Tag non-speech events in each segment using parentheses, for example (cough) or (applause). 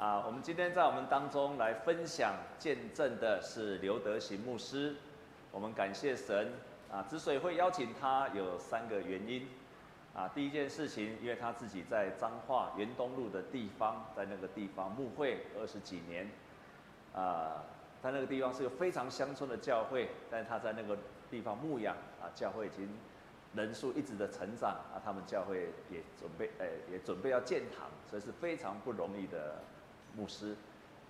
啊，我们今天在我们当中来分享见证的是刘德行牧师。我们感谢神啊，之所以会邀请他，有三个原因。啊，第一件事情，因为他自己在彰化元东路的地方，在那个地方牧会二十几年，啊，在那个地方是个非常乡村的教会，但是他在那个地方牧养啊，教会已经人数一直的成长啊，他们教会也准备，哎，也准备要建堂，所以是非常不容易的牧师。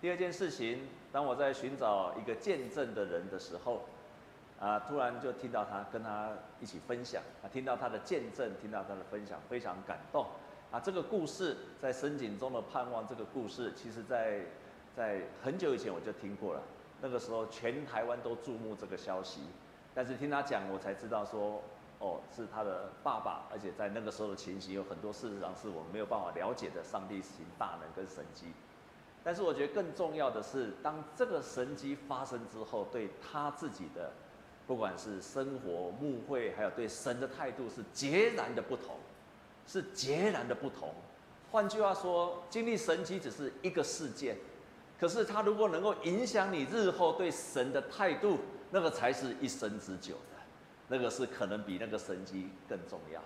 第二件事情，当我在寻找一个见证的人的时候。啊！突然就听到他跟他一起分享，啊，听到他的见证，听到他的分享，非常感动。啊，这个故事在深井中的盼望，这个故事其实在在很久以前我就听过了。那个时候全台湾都注目这个消息，但是听他讲，我才知道说，哦，是他的爸爸，而且在那个时候的情形有很多事实上是我们没有办法了解的，上帝行大能跟神迹。但是我觉得更重要的是，当这个神迹发生之后，对他自己的。不管是生活、牧会，还有对神的态度，是截然的不同，是截然的不同。换句话说，经历神迹只是一个事件，可是他如果能够影响你日后对神的态度，那个才是一生之久的，那个是可能比那个神迹更重要。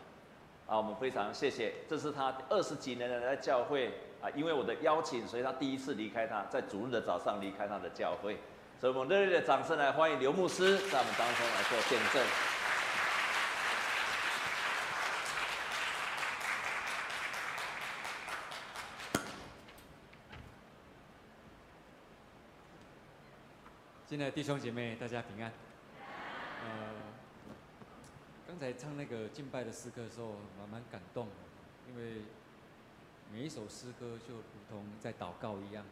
啊，我们非常谢谢，这是他二十几年来的教会啊，因为我的邀请，所以他第一次离开他，在主日的早上离开他的教会。所以我们热烈的掌声来欢迎刘牧师在我们当中来做见证。亲爱的弟兄姐妹，大家平安。呃，刚才唱那个敬拜的诗歌的时候，蛮蛮感动，因为每一首诗歌就如同在祷告一样。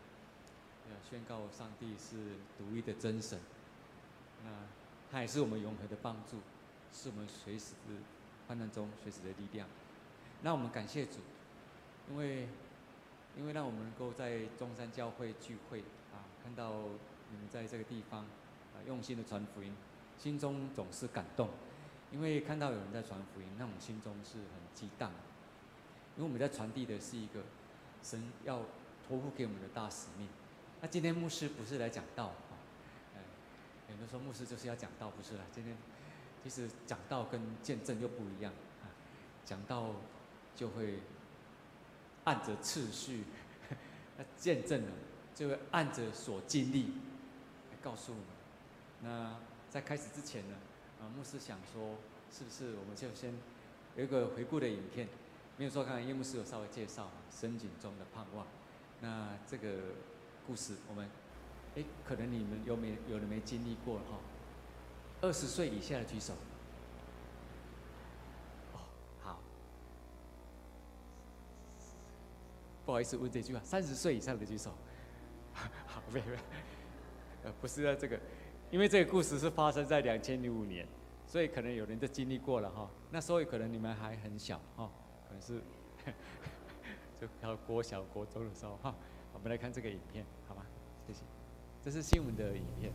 宣告上帝是独一的真神，那他也是我们永恒的帮助，是我们随时的患难中随时的力量。那我们感谢主，因为因为让我们能够在中山教会聚会啊，看到你们在这个地方啊用心的传福音，心中总是感动。因为看到有人在传福音，那我们心中是很激荡。因为我们在传递的是一个神要托付给我们的大使命。那今天牧师不是来讲道，哈，嗯，有人说牧师就是要讲道，不是啦。今天其实讲道跟见证又不一样，啊，讲道就会按着次序，(laughs) 那见证呢就会按着所经历来告诉我们。那在开始之前呢，啊，牧师想说，是不是我们就先有一个回顾的影片？没有说，刚才叶牧师有稍微介绍深井中的盼望。那这个。故事，我们，哎，可能你们有没有人没经历过哈？二十岁以下的举手。哦，好，不好意思问这句话，三十岁以上的举手。好，没有，呃，不是啊，这个，因为这个故事是发生在两千零五年，所以可能有人都经历过了哈。那所以可能你们还很小哈，可能是 (laughs) 就到国小、国中的时候哈。我们来看这个影片，好吗？谢谢。这是新闻的影片。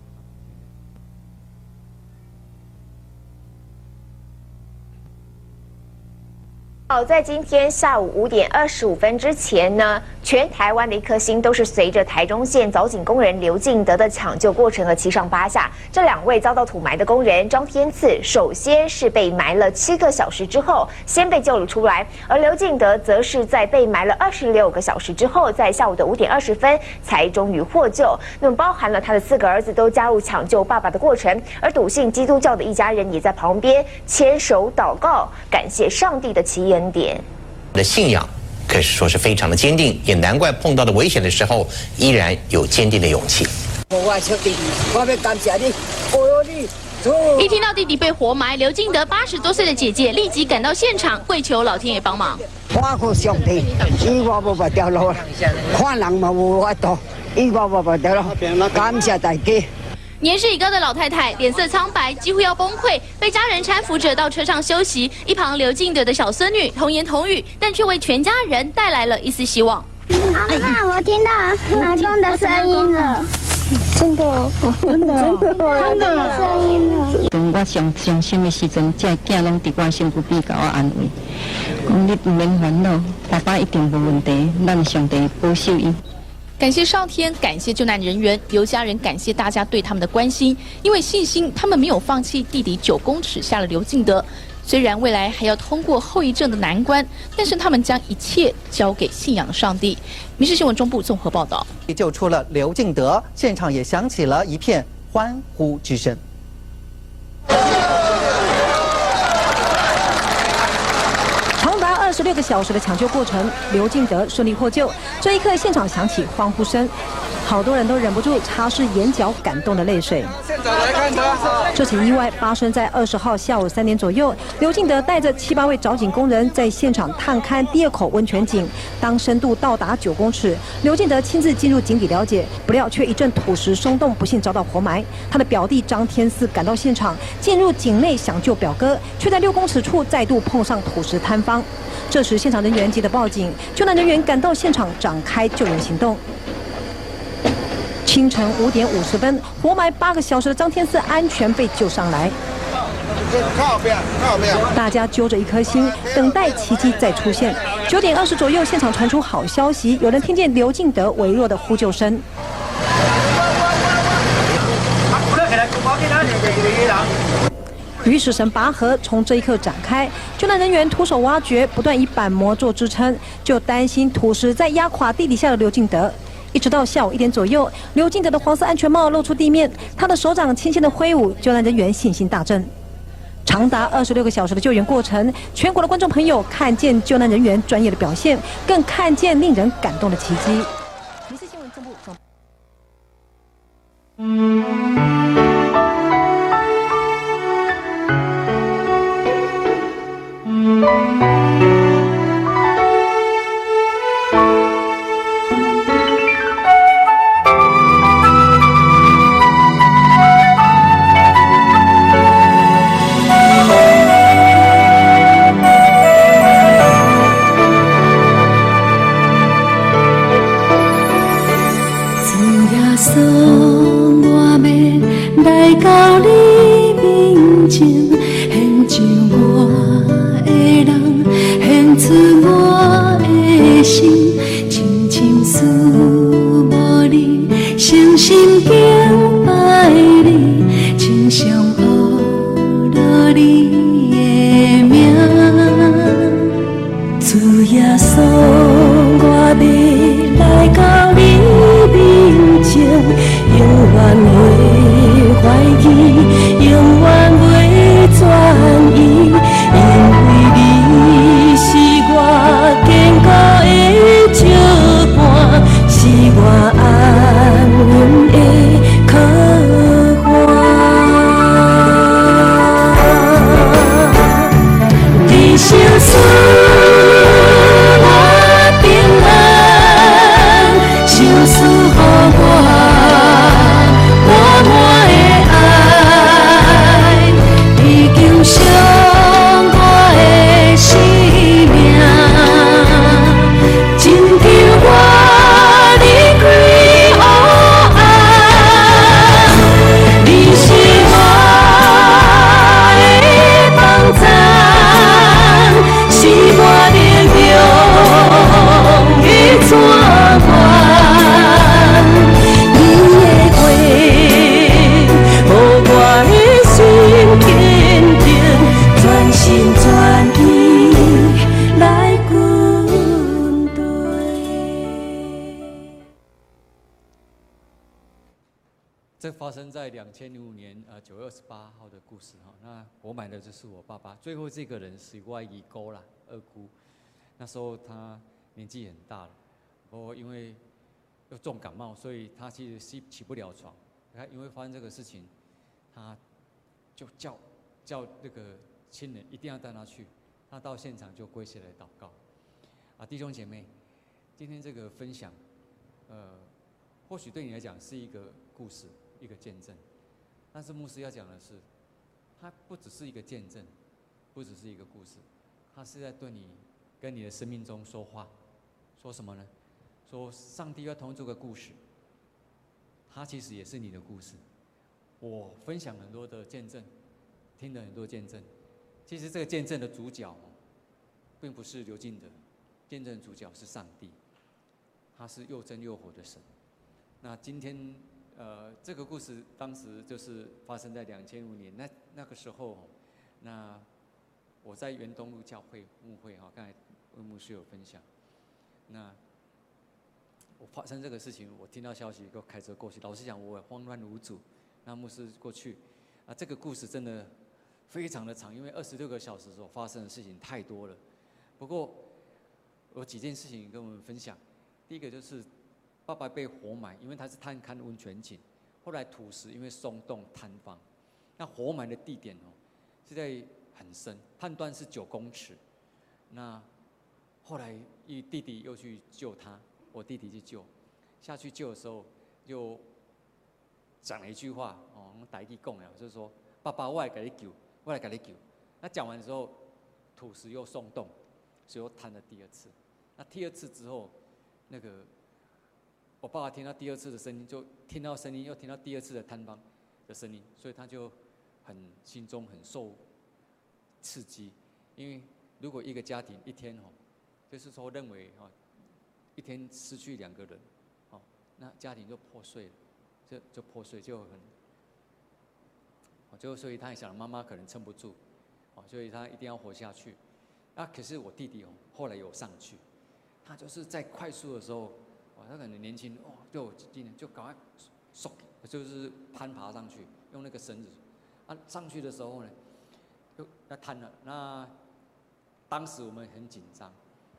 好，在今天下午五点二十五分之前呢，全台湾的一颗心都是随着台中县凿井工人刘敬德的抢救过程而七上八下。这两位遭到土埋的工人张天赐，首先是被埋了七个小时之后，先被救了出来；而刘敬德则是在被埋了二十六个小时之后，在下午的五点二十分才终于获救。那么，包含了他的四个儿子都加入抢救爸爸的过程，而笃信基督教的一家人也在旁边牵手祷告，感谢上帝的奇恩。的信仰可以说是非常的坚定，也难怪碰到的危险的时候依然有坚定的勇气。一听到弟弟被活埋，刘敬德八十多岁的姐姐立即赶到现场，跪求老天爷帮忙。年事已高的老太太脸色苍白，几乎要崩溃，被家人搀扶着到车上休息。一旁刘静德的小孙女童言童语，但却为全家人带来了一丝希望。妈妈，我听到老公的声音了，真的，真的，真的声音了。当我上伤心的时阵，这囝拢伫我身边给我安慰，讲你不免烦恼，爸爸一定无问题，让上帝保守伊。感谢上天，感谢救难人员，刘家人感谢大家对他们的关心，因为信心，他们没有放弃弟弟九公尺下的刘敬德。虽然未来还要通过后遗症的难关，但是他们将一切交给信仰的上帝。民视新闻中部综合报道。救出了刘敬德，现场也响起了一片欢呼之声。长达二十六个小时的抢救过程，刘敬德顺利获救。这一刻，现场响起欢呼声。好多人都忍不住擦拭眼角感动的泪水。现场来看他。这起意外发生在二十号下午三点左右，刘进德带着七八位找井工人在现场探勘第二口温泉井。当深度到达九公尺，刘进德亲自进入井底了解，不料却一阵土石松动，不幸遭到活埋。他的表弟张天赐赶到现场，进入井内想救表哥，却在六公尺处再度碰上土石坍方。这时现场人员急得报警，救难人员赶到现场展开救援行动。清晨五点五十分，活埋八个小时的张天赐安全被救上来。大家揪着一颗心，等待奇迹再出现。九点二十左右，现场传出好消息，有人听见刘敬德微弱的呼救声。于是神拔河从这一刻展开，救难人员徒手挖掘，不断以板模做支撑，就担心土石在压垮地底下的刘敬德。一直到下午一点左右，刘进德的黄色安全帽露出地面，他的手掌轻轻的挥舞，救难人员信心大振。长达二十六个小时的救援过程，全国的观众朋友看见救难人员专业的表现，更看见令人感动的奇迹。民视新闻见这发生在两千零五年，呃，九月二十八号的故事哈。那我买的就是我爸爸最后这个人是外姨姑啦，二姑。那时候他年纪很大了，不过因为又重感冒，所以他其实是起不了床。他因为发生这个事情，他就叫叫那个亲人一定要带他去。他到现场就跪下来祷告。啊，弟兄姐妹，今天这个分享，呃，或许对你来讲是一个故事，一个见证。但是牧师要讲的是，他不只是一个见证。不只是一个故事，他是在对你、跟你的生命中说话，说什么呢？说上帝要同这个故事，他其实也是你的故事。我分享很多的见证，听了很多见证，其实这个见证的主角，并不是刘进德，见证主角是上帝。他是又真又活的神。那今天，呃，这个故事当时就是发生在两千五年，那那个时候，那我在元东路教会牧会哈，刚才温牧师有分享。那我发生这个事情，我听到消息，就开车过去。老实讲，我慌乱无主。那牧师过去，啊，这个故事真的非常的长，因为二十六个小时所发生的事情太多了。不过，有几件事情跟我们分享。第一个就是，爸爸被活埋，因为他是探勘温泉井。后来土石因为松动坍方，那活埋的地点哦，是在很深，判断是九公尺。那后来一弟弟又去救他，我弟弟去救，下去救的时候就讲了一句话哦，我们台语讲呀，就是说爸爸我来给你救，我来给你救。那讲完之后，土石又松动，所以又坍了第二次。那第二次之后，那个我爸爸听到第二次的声音，就听到声音，又听到第二次的坍方的声音，所以他就很心中很受刺激。因为如果一个家庭一天哦，就是说认为哦，一天失去两个人，哦，那家庭就破碎了，就就破碎就很哦，就所以他也想妈妈可能撑不住，哦，所以他一定要活下去。那可是我弟弟哦，后来有上去。他就是在快速的时候，哇，他可能年轻哦，就今年就赶快，嗖，就是攀爬上去，用那个绳子，啊，上去的时候呢，就要瘫了。那当时我们很紧张，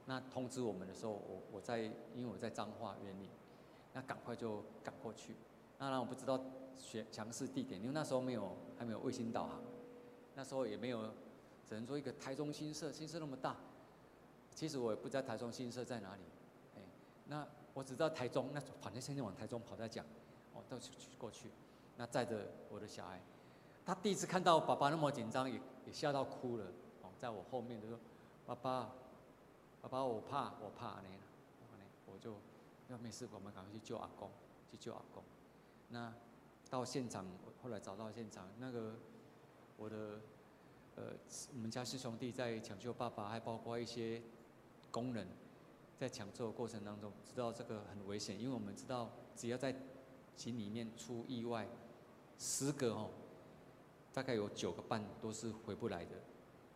那通知我们的时候，我我在，因为我在彰化园里，那赶快就赶过去。当然我不知道选强势地点，因为那时候没有还没有卫星导航，那时候也没有，只能说一个台中新社，新社那么大。其实我也不知道台中新社在哪里，哎，那我只知道台中，那反正现在往台中跑在讲，哦，到去过去，那载着我的小孩，他第一次看到爸爸那么紧张，也也吓到哭了，哦，在我后面就说，爸爸，爸爸我怕我怕那，我就要没事，我们赶快去救阿公，去救阿公，那到现场，后来找到现场，那个我的呃，我们家四兄弟在抢救爸爸，还包括一些。工人在抢救的过程当中，知道这个很危险，因为我们知道，只要在井里面出意外，十个哦，大概有九个半都是回不来的，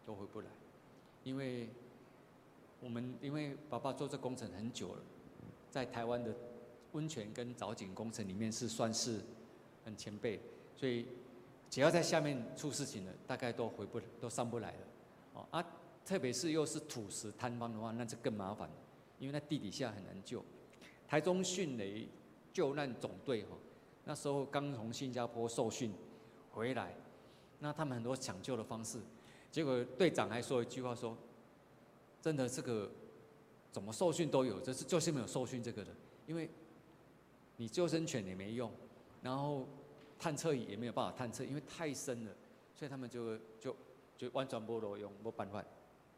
都回不来。因为我们因为爸爸做这工程很久了，在台湾的温泉跟藻井工程里面是算是很前辈，所以只要在下面出事情了，大概都回不都上不来了，哦啊。特别是又是土石坍方的话，那就更麻烦了，因为那地底下很难救。台中迅雷救难总队哈，那时候刚从新加坡受训回来，那他们很多抢救的方式，结果队长还说一句话说：“真的这个怎么受训都有，就是就是没有受训这个的，因为你救生犬也没用，然后探测仪也没有办法探测，因为太深了，所以他们就就就完全没路用，没办法。”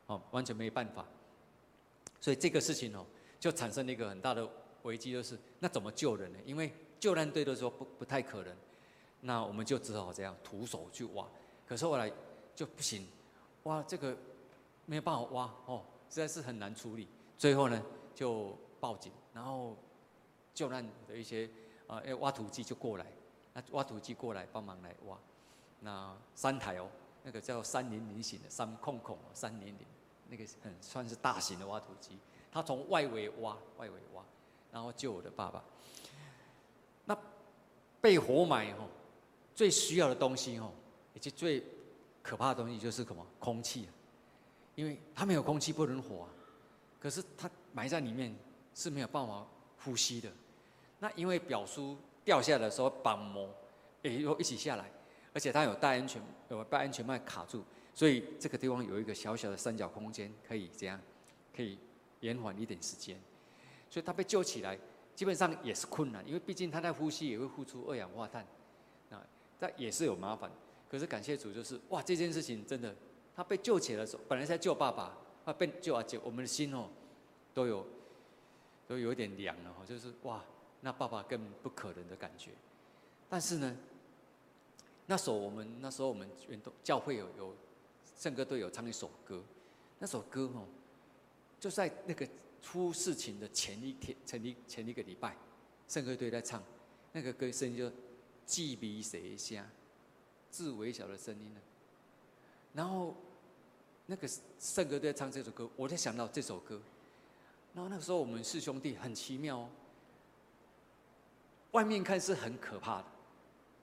哦，完全没办法，所以这个事情哦，就产生了一个很大的危机，就是那怎么救人呢？因为救难队都说不不太可能，那我们就只好这样徒手去挖。可是后来就不行，挖这个没有办法挖哦，实在是很难处理。最后呢，就报警，然后救难的一些啊，呃，挖土机就过来，那挖土机过来帮忙来挖，那三台哦。那个叫三零零型的三控控三零零，那个很算是大型的挖土机，他从外围挖，外围挖，然后救我的爸爸。那被活埋哦，最需要的东西哦，以及最可怕的东西就是什么？空气，因为它没有空气不能活啊。可是它埋在里面是没有办法呼吸的。那因为表叔掉下来的时候，板膜也又一起下来。而且他有戴安全，有把安全帽卡住，所以这个地方有一个小小的三角空间，可以这样，可以延缓一点时间。所以他被救起来，基本上也是困难，因为毕竟他在呼吸也会呼出二氧化碳，啊，这也是有麻烦。可是感谢主，就是哇，这件事情真的，他被救起来的时候，本来在救爸爸，他被救啊救，我们的心哦，都有，都有一点凉了哈，就是哇，那爸爸更不可能的感觉。但是呢。那时候我们那时候我们运动教会有有圣歌队有唱一首歌，那首歌哦，就在那个出事情的前一天，前一前一个礼拜，圣歌队在唱那个歌声就记鼻谁声，字微小的声音呢。然后那个圣歌队在唱这首歌，我才想到这首歌。然后那个时候我们四兄弟很奇妙哦，外面看是很可怕的，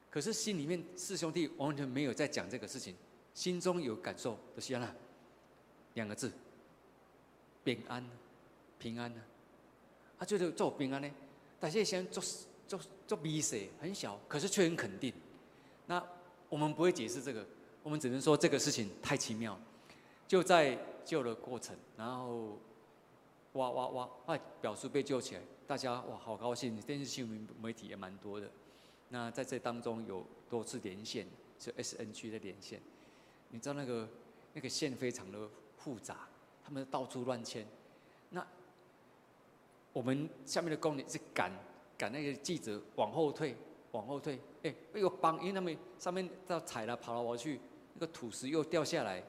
可是心里面四兄弟完全没有在讲这个事情，心中有感受，就行了，两个字，平安，平安呢，啊，就是做平安呢，但是先做做做比赛很小，可是却很肯定。那我们不会解释这个，我们只能说这个事情太奇妙，就在救的过程，然后。哇哇哇！哇，表叔被救起来，大家哇好高兴。电视新闻媒体也蛮多的。那在这当中有多次连线，是 SNG 的连线。你知道那个那个线非常的复杂，他们到处乱牵。那我们下面的工人是赶赶那个记者往后退，往后退。哎，又帮，因为他们上面要踩了跑来跑去，那个土石又掉下来，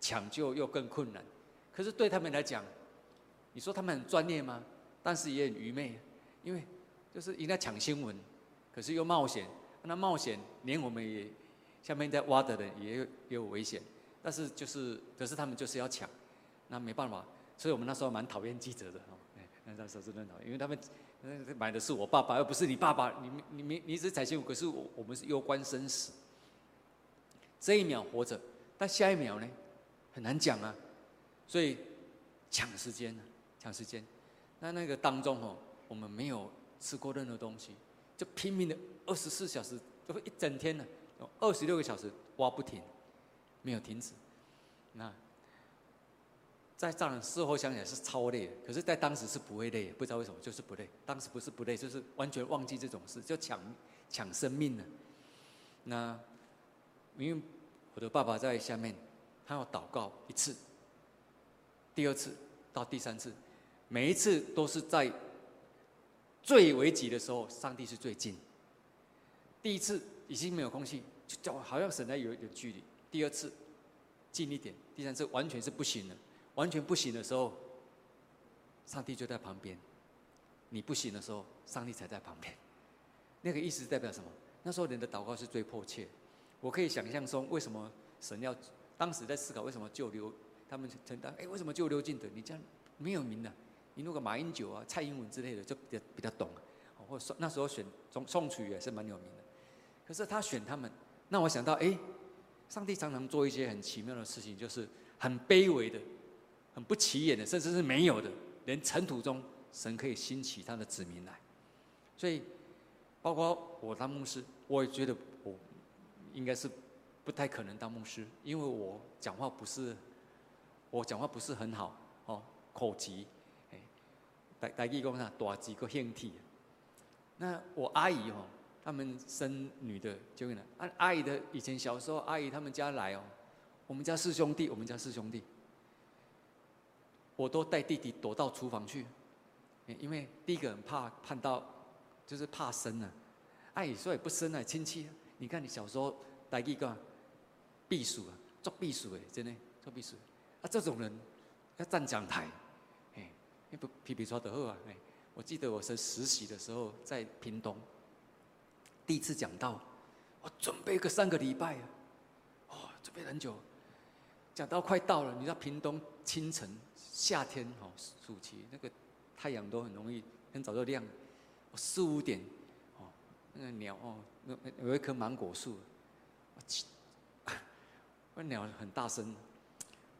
抢救又更困难。可是对他们来讲，你说他们很专业吗？但是也很愚昧，因为就是应该抢新闻，可是又冒险。那冒险连我们也下面在挖的人也有也有危险。但是就是可是他们就是要抢，那没办法。所以我们那时候蛮讨厌记者的哦。那那时候是很讨厌，因为他们买的是我爸爸，而不是你爸爸。你你你你只采新闻，可是我我们是攸关生死。这一秒活着，但下一秒呢，很难讲啊。所以抢时间呢。抢时间，那那个当中哦，我们没有吃过任何东西，就拼命的二十四小时，就一整天呢，二十六个小时挖不停，没有停止。那在这样事后想起来是超累，可是，在当时是不会累，不知道为什么就是不累。当时不是不累，就是完全忘记这种事，就抢抢生命了。那因为我的爸爸在下面，他要祷告一次，第二次到第三次。每一次都是在最危急的时候，上帝是最近。第一次已经没有空气，就叫好像神在有一点距离。第二次近一点，第三次完全是不行了，完全不行的时候，上帝就在旁边。你不行的时候，上帝才在旁边。那个意思代表什么？那时候人的祷告是最迫切。我可以想象中，为什么神要当时在思考为什么救刘他们承担？哎，为什么救刘进德？你这样没有名的。你如果马英九啊、蔡英文之类的，就比较比较懂，或者那时候选宋宋楚瑜也是蛮有名的。可是他选他们，那我想到，哎，上帝常常做一些很奇妙的事情，就是很卑微的、很不起眼的，甚至是没有的，连尘土中神可以兴起他的子民来。所以，包括我当牧师，我也觉得我应该是不太可能当牧师，因为我讲话不是，我讲话不是很好哦，口疾。大大义工啊，大几个兄弟。那我阿姨哦，他们生女的就会来。阿阿姨的以前小时候，阿姨他们家来哦，我们家四兄弟，我们家四兄弟，我都带弟弟躲到厨房去，因为第一个很怕看到，就是怕生啊。阿姨说也不生啊，亲戚。你看你小时候大义工，避暑啊，做避暑诶，真的做避暑。啊，这种人要站讲台。不皮皮说的好啊！哎，我记得我是实习的时候在屏东，第一次讲到，我准备个三个礼拜，哦，准备很久，讲到快到了，你知道屏东清晨夏天哦，暑期那个太阳都很容易很早就亮，我四五点哦，那个鸟哦，那有一棵芒果树，那鸟很大声，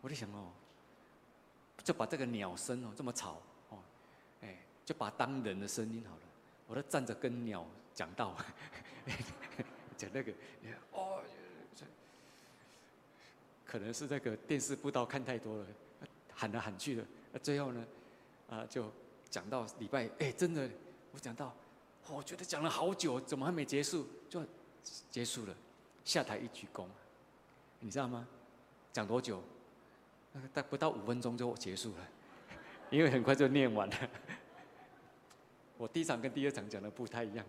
我就想哦。就把这个鸟声哦这么吵哦，哎，就把当人的声音好了。我都站着跟鸟讲道，(laughs) 讲那个哦，可能是那个电视布道看太多了，喊来喊去的。最后呢，啊，就讲到礼拜，哎，真的，我讲到，我觉得讲了好久，怎么还没结束？就结束了，下台一鞠躬，你知道吗？讲多久？大不到五分钟就结束了，(laughs) 因为很快就念完了。我第一场跟第二场讲的不太一样，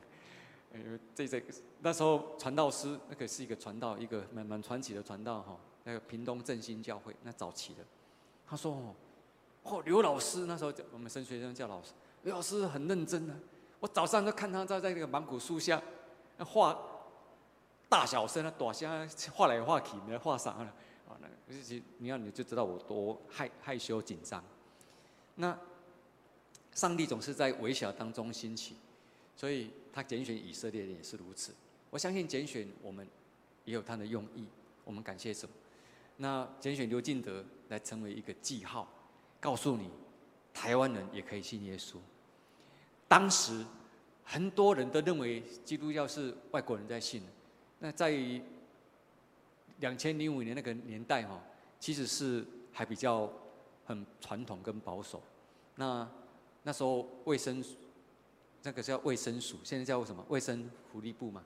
因为这这那时候传道师那个是一个传道，一个蛮蛮传奇的传道哈，那个屏东振兴教会那早期的，他说哦，哦，刘老师那时候叫我们升学生叫老师，刘老师很认真啊。我早上就看他在在那个芒果树下画大小声啊，大声画来画去，没画啥了啊？那个其实你要你就知道我多害害羞紧张。那上帝总是在微小当中兴起，所以他拣选以色列人也是如此。我相信拣选我们也有他的用意，我们感谢主。那拣选刘进德来成为一个记号，告诉你，台湾人也可以信耶稣。当时很多人都认为基督教是外国人在信，那在于两千零五年那个年代哈，其实是还比较很传统跟保守。那那时候卫生那个叫卫生署，现在叫什么？卫生福利部嘛，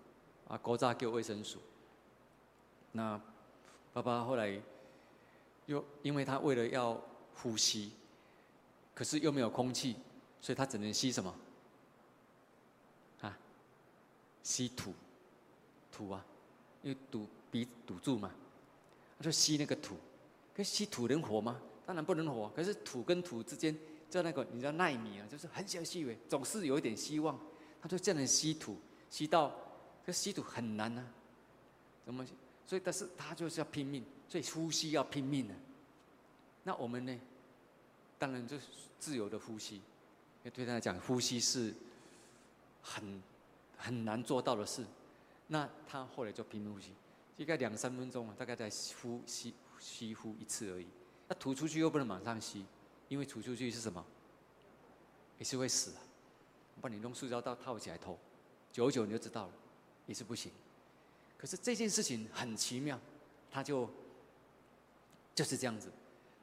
啊，国家叫卫生署。那爸爸后来又因为他为了要呼吸，可是又没有空气，所以他只能吸什么？啊，吸土，土啊，因为堵鼻堵住嘛，他就吸那个土。可是吸土能活吗？当然不能活。可是土跟土之间，就那个你知道奈米啊，就是很小细微，总是有一点希望。他就这样吸土，吸到，可是吸土很难啊，怎么？所以，但是他就是要拼命，所以呼吸要拼命的。那我们呢？当然就是自由的呼吸，因为对他来讲，呼吸是很很难做到的事。那他后来就拼命呼吸，大概两三分钟啊，大概在呼吸吸呼一次而已。那吐出去又不能马上吸，因为吐出去是什么？也是会死的。我帮你弄塑胶套套起来头，久久你就知道了，也是不行。可是这件事情很奇妙，他就就是这样子。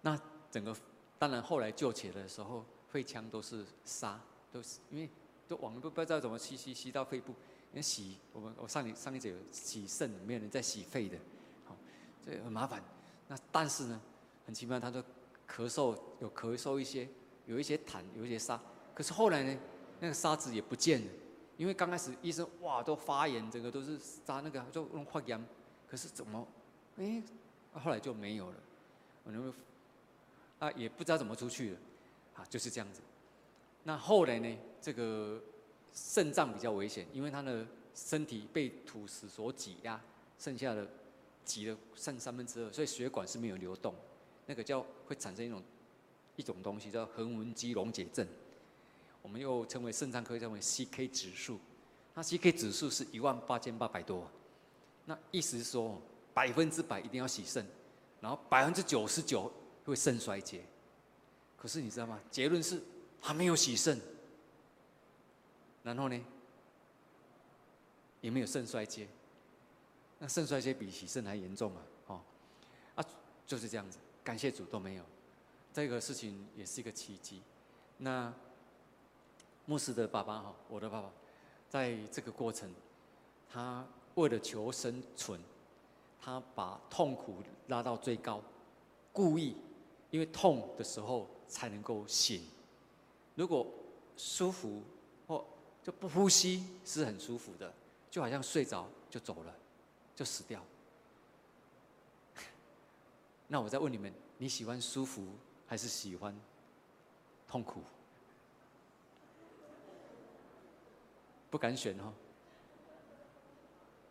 那整个当然后来救起来的时候，肺腔都是沙，都是因为都往不不知道怎么吸吸吸到肺部。因为洗我们我上一上一节有洗肾，没有人在洗肺的，好，这很麻烦。那但是呢，很奇妙，他就咳嗽有咳嗽一些，有一些痰，有一些沙。可是后来呢，那个沙子也不见了。因为刚开始医生哇都发炎，整个都是扎那个就用化验，可是怎么，哎，后来就没有了，我认为啊也不知道怎么出去了，啊就是这样子。那后来呢，这个肾脏比较危险，因为他的身体被土石所挤压，剩下的挤了剩三分之二，所以血管是没有流动，那个叫会产生一种一种东西叫横纹肌溶解症。我们又称为肾脏科，称为 CK 指数。那 CK 指数是一万八千八百多，那意思是说百分之百一定要洗肾，然后百分之九十九会肾衰竭。可是你知道吗？结论是他没有洗肾，然后呢，也没有肾衰竭。那肾衰竭比洗肾还严重啊！哦，啊，就是这样子。感谢主都没有，这个事情也是一个奇迹。那。牧师的爸爸哈，我的爸爸，在这个过程，他为了求生存，他把痛苦拉到最高，故意，因为痛的时候才能够醒。如果舒服或就不呼吸是很舒服的，就好像睡着就走了，就死掉。那我再问你们，你喜欢舒服还是喜欢痛苦？不敢选哦，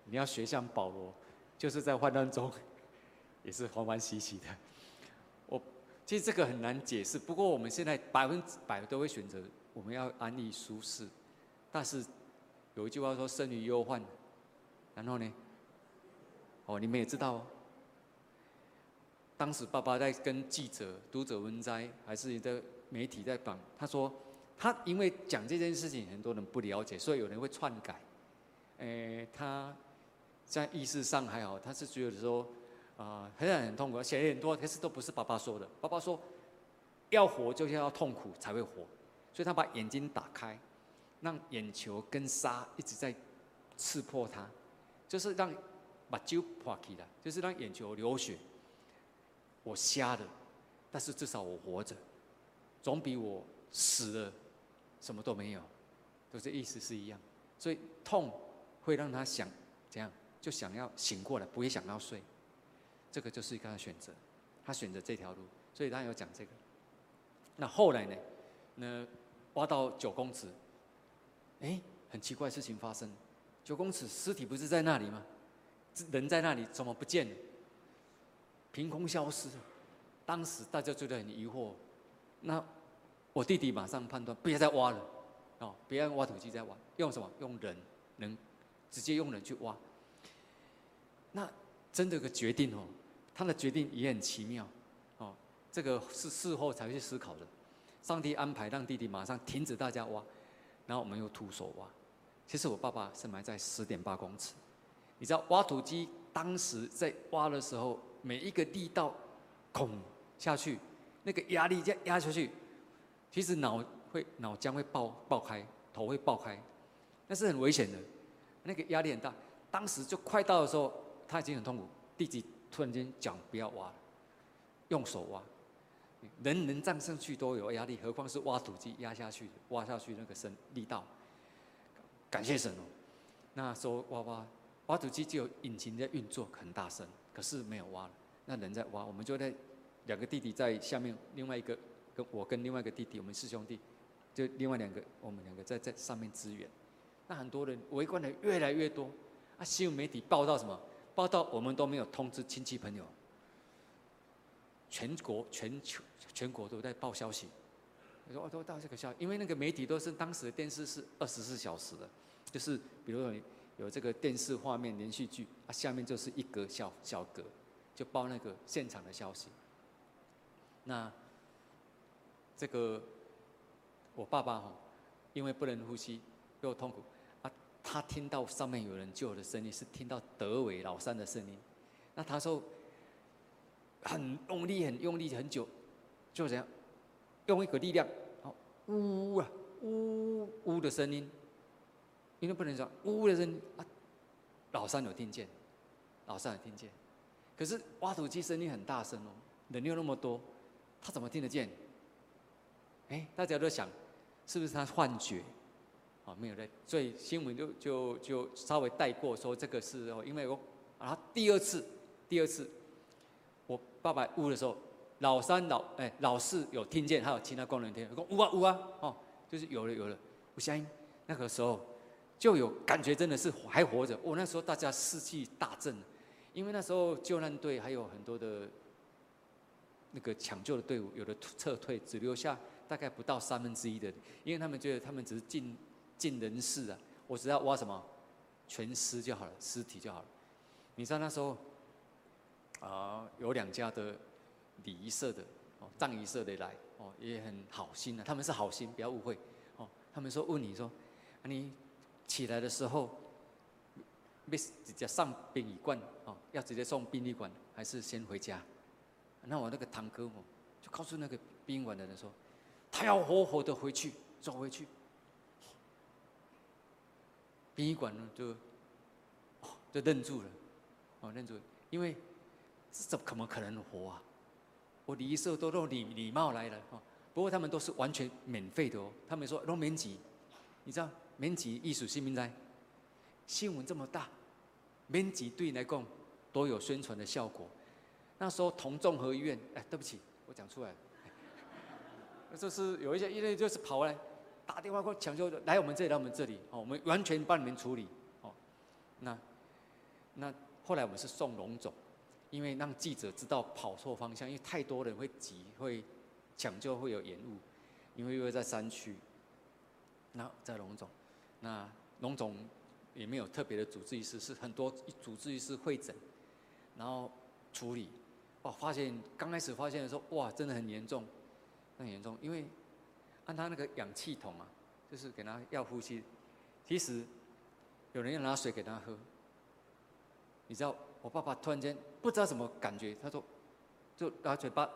你要学像保罗，就是在患难中，也是欢欢喜喜的。我其实这个很难解释，不过我们现在百分之百都会选择我们要安逸舒适。但是有一句话说“生于忧患”，然后呢，哦，你们也知道哦，当时爸爸在跟记者、读者文摘，还是你的媒体在讲，他说。他因为讲这件事情，很多人不了解，所以有人会篡改。诶，他在意识上还好，他是觉得说，啊，很很痛苦，写了很多，可是都不是爸爸说的。爸爸说，要活就是要痛苦才会活，所以他把眼睛打开，让眼球跟沙一直在刺破他，就是让把揪破起来，就是让眼球流血。我瞎了，但是至少我活着，总比我死了。什么都没有，都这意思是一样，所以痛会让他想怎样，就想要醒过来，不会想要睡，这个就是一个选择，他选择这条路，所以他有讲这个。那后来呢？那挖到九公尺，哎，很奇怪事情发生，九公尺尸体不是在那里吗？人在那里怎么不见了？凭空消失。当时大家觉得很疑惑。那我弟弟马上判断，不要再挖了，哦，不要用挖土机再挖，用什么？用人，能直接用人去挖。那真的个决定哦，他的决定也很奇妙，哦，这个是事后才去思考的。上帝安排让弟弟马上停止大家挖，然后我们又徒手挖。其实我爸爸是埋在十点八公尺。你知道挖土机当时在挖的时候，每一个力道，孔下去，那个压力这样压下去，其实脑会脑浆会爆爆开，头会爆开，那是很危险的，那个压力很大。当时就快到的时候，他已经很痛苦，弟弟突然间讲不要挖了，用手挖。人能站上去都有压力，何况是挖土机压下去，挖下去那个深力道。感谢神哦，那时候挖挖挖土机就有引擎在运作，很大声，可是没有挖了。那人在挖，我们就在两个弟弟在下面，另外一个跟我跟另外一个弟弟，我们四兄弟，就另外两个我们两个在在上面支援。那很多人围观的越来越多，啊，新闻媒体报道什么？报道我们都没有通知亲戚朋友。全国、全球、全国都在报消息。我说：“哦，都到这个消息，因为那个媒体都是当时的电视是二十四小时的，就是比如说有这个电视画面连续剧啊，下面就是一格小小格，就报那个现场的消息。那这个我爸爸哈，因为不能呼吸又痛苦啊，他听到上面有人救的声音，是听到德伟老三的声音。那他说。”很用力，很用力，很久，就这样，用一个力量，好，呜啊，呜呜的声音，因为不能说呜的声音啊，老三有听见，老三有听见，可是挖土机声音很大声哦，人又那么多，他怎么听得见？哎，大家都想，是不是他幻觉？哦，没有的，所以新闻就就就稍微带过说这个是哦，因为我啊第二次，第二次。我爸爸呜的时候，老三老哎老四有听见，还有其他工人听，说呜啊呜啊哦，就是有了有了。我相信那个时候就有感觉，真的是还活着。我、那时候大家士气大振，因为那时候救难队还有很多的那个抢救的队伍，有的撤退，只留下大概不到三分之一的，因为他们觉得他们只是尽尽人事啊，我只要挖什么全尸就好了，尸体就好了。你知道那时候。啊，有两家的礼仪社的哦，葬仪社的来哦，也很好心啊，他们是好心，不要误会哦。他们说问你说，啊你起来的时候，，miss 直接上殡仪馆哦，要直接送殡仪馆，还是先回家？那我那个堂哥哦，就告诉那个殡仪馆的人说，他要活活的回去，走回去。殡仪馆呢就哦就愣住了，哦愣住了，因为。这怎么可能活啊？我礼仪社都都礼礼貌来了哦。不过他们都是完全免费的哦。他们说都免钱，你知道免钱艺术新民在新闻这么大，免钱对你来讲都有宣传的效果。那时候同众和医院，哎，对不起，我讲出来了。(laughs) 就是有一些医院就是跑来打电话过来抢救，来我们这里，来我们这里哦，我们完全帮你们处理哦。那那后来我们是送龙总。因为让记者知道跑错方向，因为太多人会挤，会抢救，会有延误。因为又在山区，那在龙总，那龙总也没有特别的主治医师，是很多主治医师会诊，然后处理。哇，发现刚开始发现的时候，哇，真的很严重，很严重。因为按他那个氧气筒啊，就是给他要呼吸，其实有人要拿水给他喝，你知道。我爸爸突然间不知道什么感觉，他说，就拿嘴巴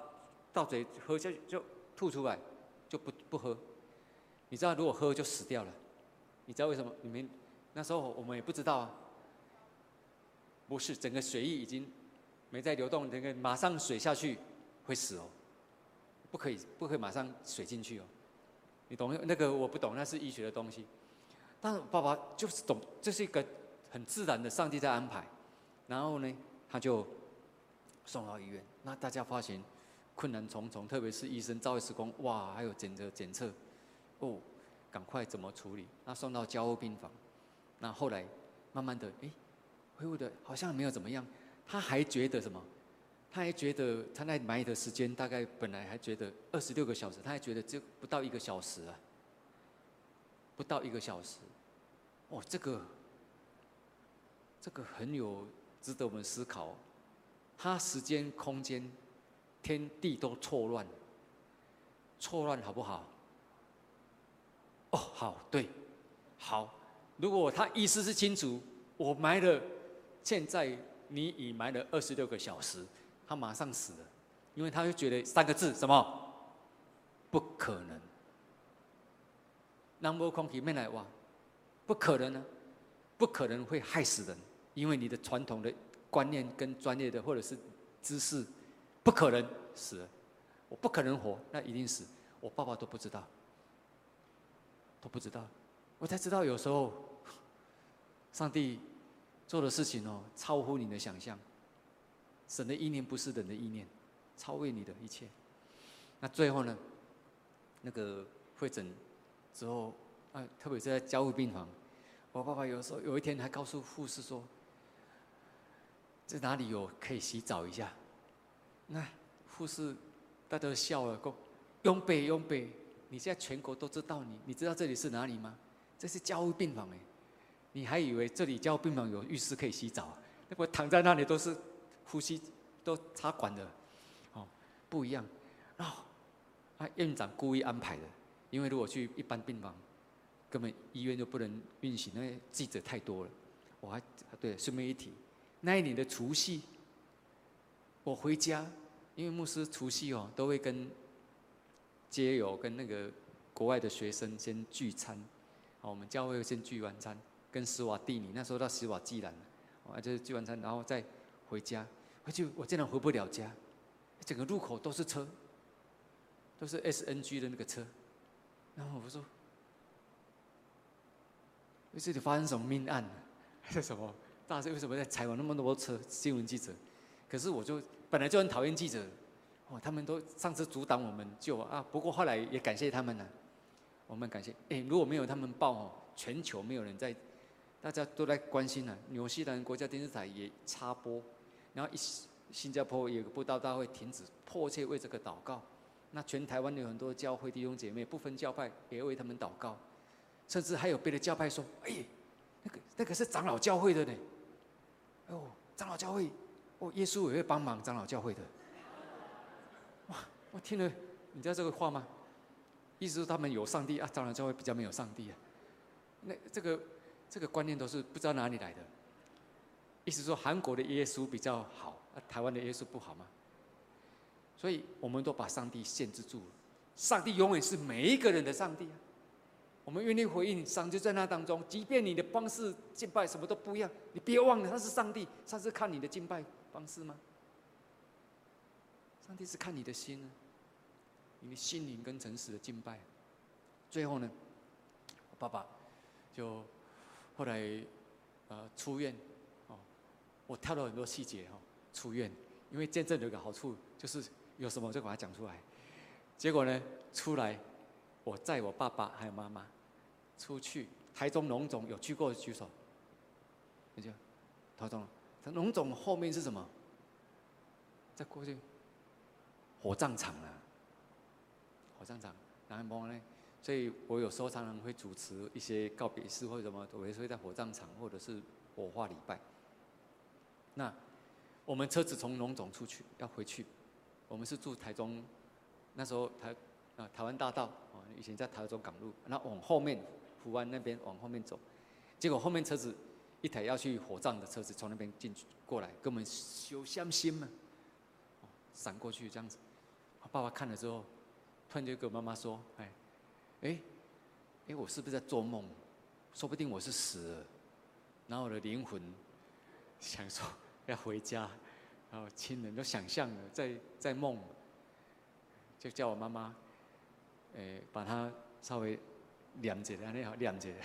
到嘴喝下去就吐出来，就不不喝。你知道如果喝就死掉了，你知道为什么？你们那时候我们也不知道啊。不是，整个血液已经没在流动，那个马上水下去会死哦，不可以不可以马上水进去哦。你懂那个我不懂，那是医学的东西。但是爸爸就是懂，这是一个很自然的，上帝在安排。然后呢，他就送到医院。那大家发现，困难重重，特别是医生照 X 光，哇，还有检测检测，哦，赶快怎么处理？那送到交护病房，那后来慢慢的，哎，恢复的好像没有怎么样，他还觉得什么？他还觉得他那埋的时间大概本来还觉得二十六个小时，他还觉得就不到一个小时啊，不到一个小时，哦，这个这个很有值得我们思考，他时间空间。天地都错乱，错乱好不好？哦，好，对，好。如果他意思是清楚，我埋了，现在你已埋了二十六个小时，他马上死了，因为他就觉得三个字什么？不可能。那么空体面来哇，不可能呢，不可能会害死人，因为你的传统的观念跟专业的或者是知识。不可能死了，我不可能活，那一定死。我爸爸都不知道，都不知道，我才知道有时候 (laughs) 上帝做的事情哦，超乎你的想象。神的意念不是人的意念，超越你的一切。那最后呢，那个会诊之后啊，特别是在加护病房，我爸爸有时候有一天还告诉护士说：“这哪里有可以洗澡一下？”那护士大家都笑了，说：“永北永北，你现在全国都知道你，你知道这里是哪里吗？这是加护病房哎，你还以为这里加护病房有浴室可以洗澡？那我躺在那里都是呼吸都插管的，哦，不一样。哦，啊，院长故意安排的，因为如果去一般病房，根本医院就不能运行，因为记者太多了。我还对，顺便一提，那一年的除夕。”我回家，因为牧师除夕哦都会跟街友跟那个国外的学生先聚餐，好，我们教会先聚完餐，跟史瓦蒂尼那时候到史瓦济兰，啊就是聚完餐然后再回家，回去我竟然回不了家，整个路口都是车，都是 SNG 的那个车，然后我说，这里发生什么命案？(laughs) 还是什么？大家为什么在采访那么多车？新闻记者，可是我就。本来就很讨厌记者，哦，他们都上次阻挡我们救啊，不过后来也感谢他们呢，我们感谢。哎，如果没有他们报哦，全球没有人在，大家都在关心了。纽西兰国家电视台也插播，然后一新加坡有个布道大会停止，迫切为这个祷告。那全台湾有很多教会弟兄姐妹，不分教派也为他们祷告，甚至还有别的教派说，哎，那个那个是长老教会的呢，哦，长老教会。哦，耶稣也会帮忙长老教会的。我听了，你知道这个话吗？意思是他们有上帝啊，当然就会比较没有上帝啊。那这个这个观念都是不知道哪里来的。意思说韩国的耶稣比较好，啊，台湾的耶稣不好吗？所以我们都把上帝限制住了。上帝永远是每一个人的上帝啊。我们愿意回应，上帝在那当中，即便你的方式敬拜什么都不一样，你别忘了他是上帝，上帝看你的敬拜。方式吗？上帝是看你的心呢，你的心灵跟诚实的敬拜。最后呢，我爸爸就后来呃出院哦，我跳了很多细节哈。出院，因为见证有个好处，就是有什么就把它讲出来。结果呢，出来我载我爸爸还有妈妈出去台中荣总有去过的举手，那就台中。龙总后面是什么？再过去，火葬场啊，火葬场，然后呢？所以我有时候常常会主持一些告别式或者什么，我也会在火葬场或者是火化礼拜。那我们车子从龙总出去要回去，我们是住台中，那时候台啊台湾大道啊，以前在台中港路，那往后面福湾那边往后面走，结果后面车子。一台要去火葬的车子从那边进去过来，跟我们修相心嘛，闪过去这样子。爸爸看了之后，突然就跟我妈妈说：“哎，哎，哎，我是不是在做梦？说不定我是死了，然后我的灵魂 (laughs) 想说要回家，然后亲人都想象了在在梦，就叫我妈妈，哎，把它稍微谅解了，那好谅解，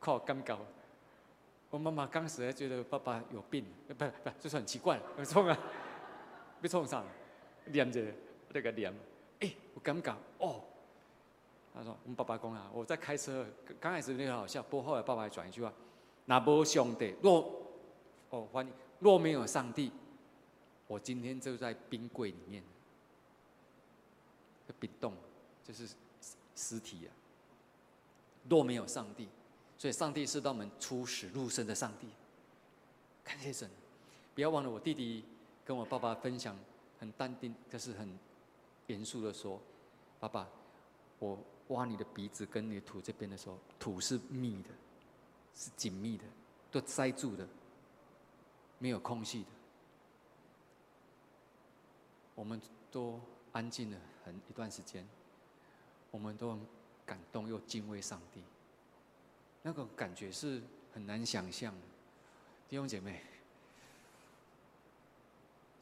靠干搞。”我妈妈当时还觉得爸爸有病，不不，就是很奇怪，被冲啊，(laughs) 被冲上了。念着那个念，哎，我感觉哦。他说：“我们爸爸讲啊，我在开车，刚开始那个好笑，不过后来爸爸还转一句话：那无上帝，若哦，欢迎，若没有上帝，我今天就在冰柜里面，冰冻，就是尸体啊。若没有上帝，所以上帝是让我们出死入生的上帝。感谢神，不要忘了，我弟弟跟我爸爸分享，很淡定，可是很严肃的说，爸爸，我。”挖你的鼻子跟你的土这边的时候，土是密的，是紧密的，都塞住的，没有空隙的。我们都安静了很一段时间，我们都很感动又敬畏上帝，那个感觉是很难想象的。弟兄姐妹，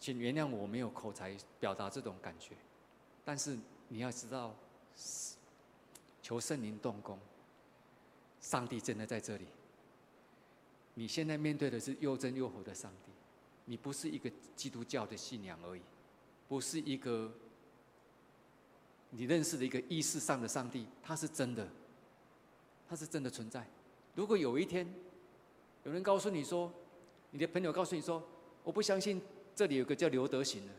请原谅我没有口才表达这种感觉，但是你要知道。求圣灵动工，上帝真的在这里。你现在面对的是又真又活的上帝，你不是一个基督教的信仰而已，不是一个你认识的一个意识上的上帝，他是真的，他是真的存在。如果有一天有人告诉你说，你的朋友告诉你说，我不相信这里有个叫刘德行的，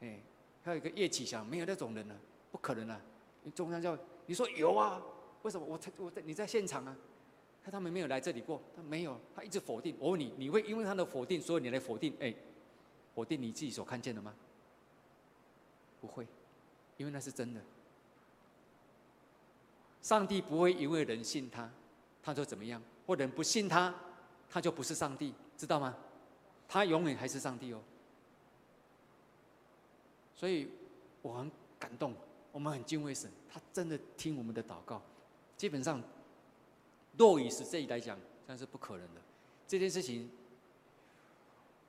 哎，还有一个叶启祥，没有那种人了，不可能了，你中央叫。你说有啊？为什么我我在你在现场啊？他他们没有来这里过，他没有，他一直否定。我问你，你会因为他的否定，所以你来否定？哎，否定你自己所看见的吗？不会，因为那是真的。上帝不会因为人信他，他就怎么样；或人不信他，他就不是上帝，知道吗？他永远还是上帝哦。所以我很感动。我们很敬畏神，他真的听我们的祷告。基本上，若以是这一来讲，那是不可能的。这件事情，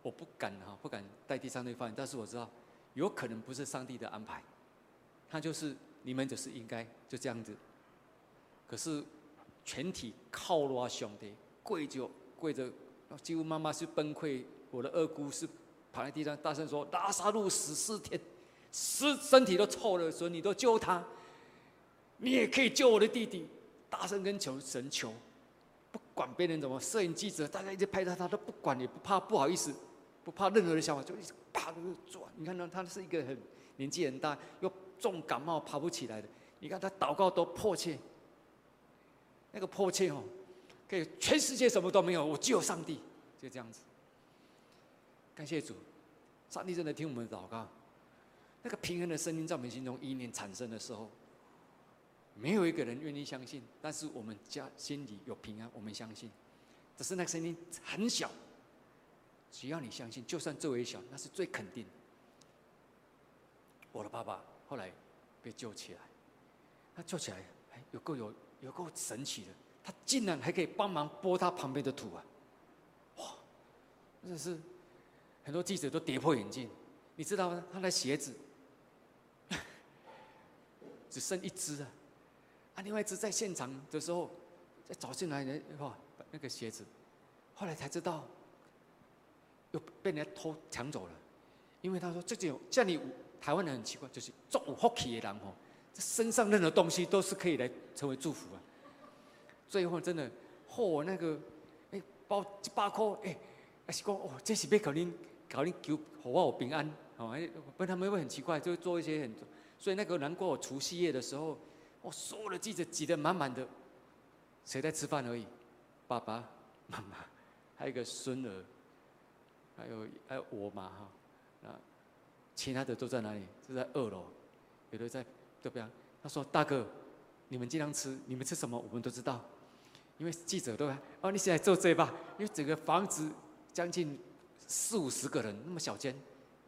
我不敢哈，不敢代替上帝发言。但是我知道，有可能不是上帝的安排，他就是你们就是应该就这样子。可是，全体靠罗兄弟跪着跪着，几乎妈妈是崩溃。我的二姑是趴在地上大声说：“拉萨路死四天。”身身体都臭了，所以你都救他，你也可以救我的弟弟。大声跟求神求，不管别人怎么，摄影记者大家一直拍他，他都不管，也不怕不好意思，不怕任何的想法，就一直啪的转。你看到他是一个很年纪很大又重感冒爬不起来的，你看他祷告都迫切，那个迫切哦，可以全世界什么都没有，我只有上帝，就这样子。感谢主，上帝真的听我们的祷告。那个平衡的声音在我们心中意念产生的时候，没有一个人愿意相信，但是我们家心里有平安，我们相信。只是那个声音很小，只要你相信，就算最微小，那是最肯定。我的爸爸后来被救起来，他救起来，哎，有够有有够神奇的，他竟然还可以帮忙拨他旁边的土啊！哇，真的是很多记者都跌破眼镜。你知道吗？他的鞋子。只剩一只啊！啊，另外一只在现场的时候，在找进来的哇，那个鞋子，后来才知道，又被人家偷抢走了。因为他说，这就像你台湾人很奇怪，就是做福气的人哦，这身上任何东西都是可以来成为祝福啊。最后真的，嚯，那个哎，包一百块哎，还是讲哦，这是要搞恁搞恁求好我平安哦，哎，不然他们会很奇怪，就会做一些很。所以那个难过，除夕夜的时候，我所有的记者挤得满满的，谁在吃饭而已？爸爸妈妈，还有一个孙儿，还有还有我嘛哈，啊，其他的都在哪里？就在二楼，有的在对边？他说：“大哥，你们尽量吃，你们吃什么我们都知道，因为记者都来哦，你现在做这吧，因为整个房子将近四五十个人，那么小间，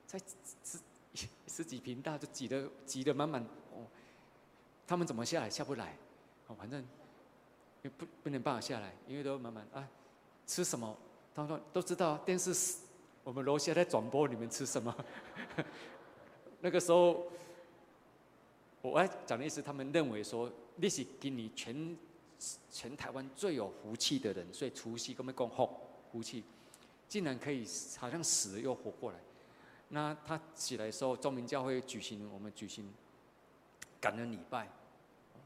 才吃。”十几坪大，就挤得挤得满满哦。他们怎么下来？下不来。哦，反正也不不能办法下来，因为都满满啊。吃什么？他们说都知道电视，我们楼下在转播，你们吃什么？(laughs) 那个时候，我爱讲的意思，他们认为说你是给你全全台湾最有福气的人，所以除夕跟我们讲福福气，竟然可以好像死了又活过来。那他起来的时候，中明教会举行我们举行感恩礼拜。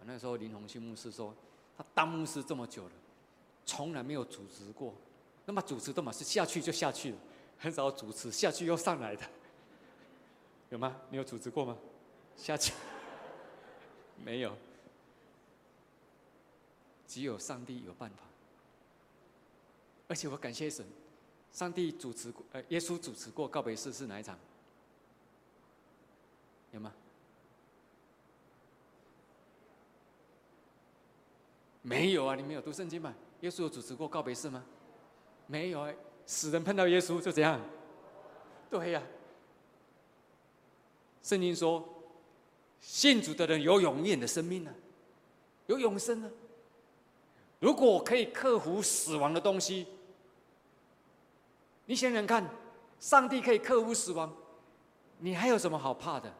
那时候林鸿信牧师说，他当牧师这么久了，从来没有主持过。那么主持都嘛是下去就下去了，很少主持下去又上来的，有吗？你有主持过吗？下去没有，只有上帝有办法。而且我感谢神，上帝主持过，呃，耶稣主持过告别式是哪一场？有吗？没有啊，你没有读圣经吗？耶稣有主持过告别式吗？没有哎，死人碰到耶稣就这样。对呀、圣经说，信主的人有永远的生命呢、啊，有永生呢、啊。如果我可以克服死亡的东西，你想想看，上帝可以克服死亡，你还有什么好怕的？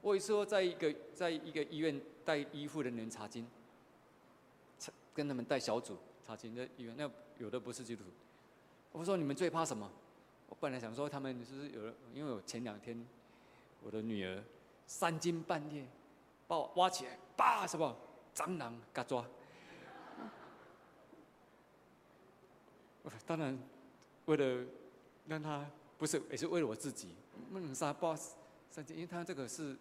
我有一次在一个在一个医院带医护人员查经，跟他们带小组查经的医院，那有的不是基督徒。我说你们最怕什么？我本来想说他们就是有人，因为我前两天我的女儿三更半夜把我挖起来，叭什么蟑螂嘎抓。当然为了让他不是也是为了我自己，不能杀 boss 三更，因为他这个是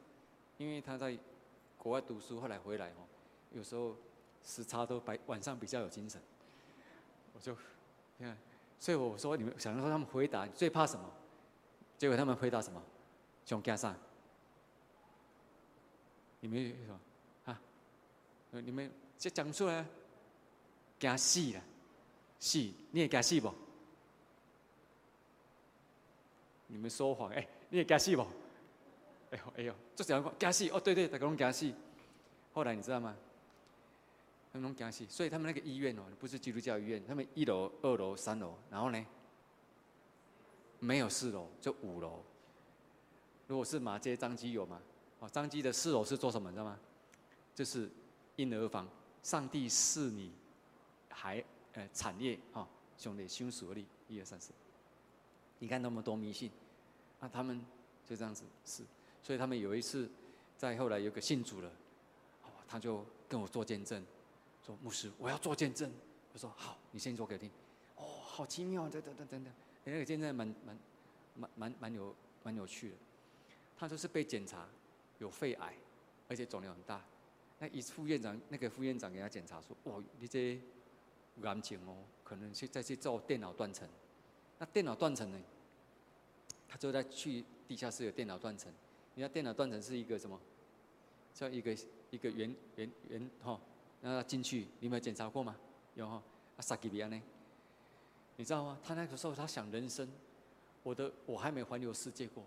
因为他在国外读书，后来回来哦，有时候时差都白晚上比较有精神，我就你看。所以我说，你们想说他们回答最怕什么？结果他们回答什么？上加上。你们什么？啊？你们这讲出来，惊死了，死，你也惊死不？你们说谎，哎，你也惊死不？哎呦，哎呦，这讲话惊死哦，对对，大家拢惊死。后来你知道吗？他们讲戏，所以他们那个医院哦，不是基督教医院，他们一楼、二楼、三楼，然后呢，没有四楼，就五楼。如果是马街张基有吗？哦，张基的四楼是做什么？你知道吗？就是婴儿房。上帝赐你还呃产业哈，兄弟兄属力一二三四。你看那么多迷信，那他们就这样子是，所以他们有一次在后来有个信主了，他就跟我做见证。说牧师，我要做见证。我说好，你先做给我听。哦，好奇妙，等等等等等。那个见证蛮蛮蛮蛮蛮有蛮有趣的。他就是被检查有肺癌，而且肿瘤很大。那一副院长，那个副院长给他检查说：哦，你这癌情哦，可能去再去做电脑断层。那电脑断层呢？他就在去地下室有电脑断层。你看电脑断层是一个什么？叫一个一个圆圆圆哈。让他进去，你没有检查过吗？有哈，啊，萨基比亚呢？你知道吗？他那个时候他想人生，我的我还没环游世界过，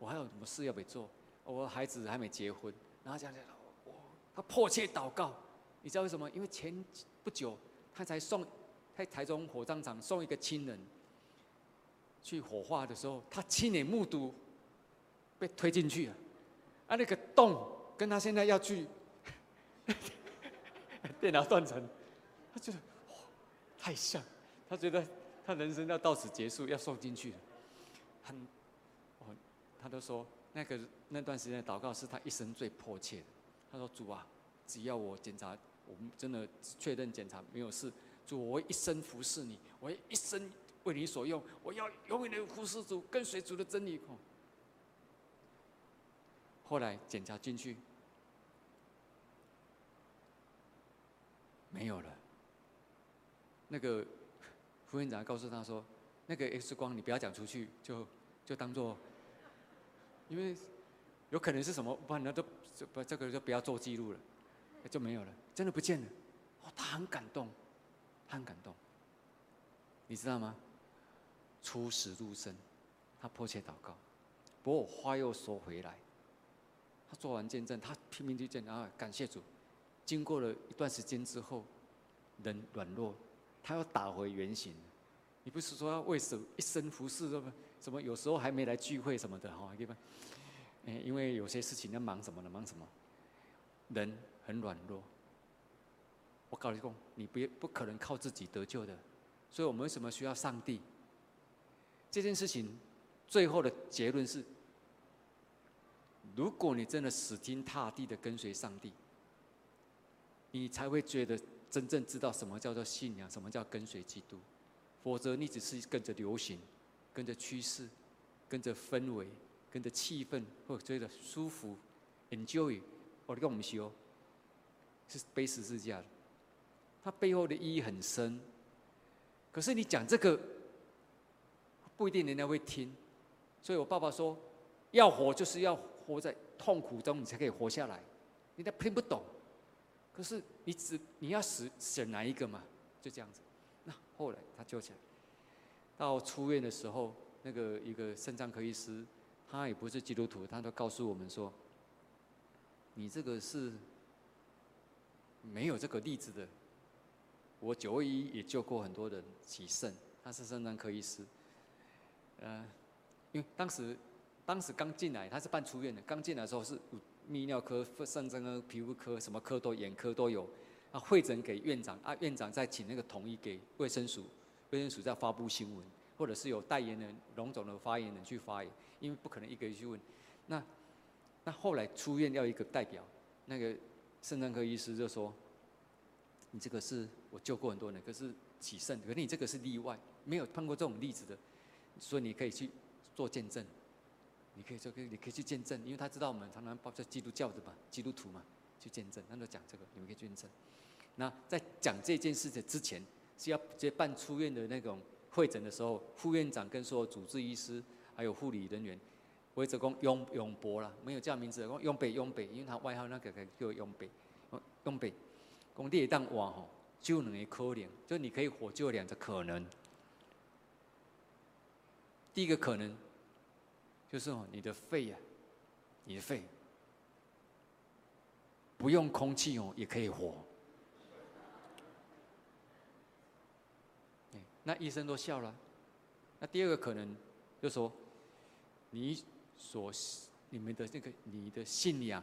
我还有什么事要没做？我的孩子还没结婚，然后讲讲，我他迫切祷告，你知道为什么？因为前不久他才送在台中火葬场送一个亲人去火化的时候，他亲眼目睹被推进去了，啊，那个洞跟他现在要去。(laughs) 电脑断层，他觉得哇太像，他觉得他人生要到此结束，要送进去了，很，哦，他都说那个那段时间的祷告是他一生最迫切。他说主啊，只要我检查，我们真的确认检查没有事，主我会一生服侍你，我会一生为你所用，我要永远的服侍主，跟随主的真理。后来检查进去。没有了。那个副院长告诉他说：“那个 X 光你不要讲出去，就就当做，因为有可能是什么，不然那都不这个就不要做记录了，就没有了，真的不见了。”哦，他很感动，他很感动。你知道吗？出死入生，他迫切祷告。不过我话又说回来，他做完见证，他拼命去见，然后感谢主。经过了一段时间之后，人软弱，他要打回原形。你不是说要为什一生服侍什么什么？有时候还没来聚会什么的哈，对吧？因为有些事情要忙什么的，忙什么？人很软弱。我告诉你，你不不可能靠自己得救的。所以我们为什么需要上帝？这件事情最后的结论是如果你真的死心塌地的跟随上帝，你才会觉得真正知道什么叫做信仰，什么叫跟随基督。否则，你只是跟着流行，跟着趋势，跟着氛围，跟着气氛，或者觉得舒服，enjoy。我跟我们说，是背十字架的，它背后的意义很深。可是你讲这个，不一定人家会听。所以我爸爸说，要活就是要活在痛苦中，你才可以活下来。人家听不懂。可是你只你要死选哪一个嘛？就这样子。那后来他救起来。到出院的时候，那个一个肾脏科医师，他也不是基督徒，他都告诉我们说：“你这个是没有这个例子的。”我九二一也救过很多人洗肾，他是肾脏科医师。呃，因为当时当时刚进来，他是办出院的，刚进来的时候是。泌尿科、肾脏科、皮肤科，什么科都眼科都有。啊，会诊给院长，啊，院长再请那个统一给卫生署，卫生署再发布新闻，或者是有代言人、龙总的发言人去发言，因为不可能一个一个去问。那那后来出院要一个代表，那个肾脏科医师就说：“你这个是我救过很多人，可是起肾，可是你这个是例外，没有碰过这种例子的，所以你可以去做见证。”你可以说，可以，你可以去见证，因为他知道我们常常抱着基督教的嘛，基督徒嘛，去见证。他就讲这个，你们可以见证。那在讲这件事情之前，是要接办出院的那种会诊的时候，副院长跟所有主治医师还有护理人员，围着讲永永博啦，没有叫名字，讲永北永北，因为他外号那个叫永北，永北，讲列当哇吼，就两个可能，就你可以活，就两个可能。第一个可能。就是哦，你的肺呀，你的肺不用空气哦，也可以活。那医生都笑了。那第二个可能，就说你所你们的这个你的信仰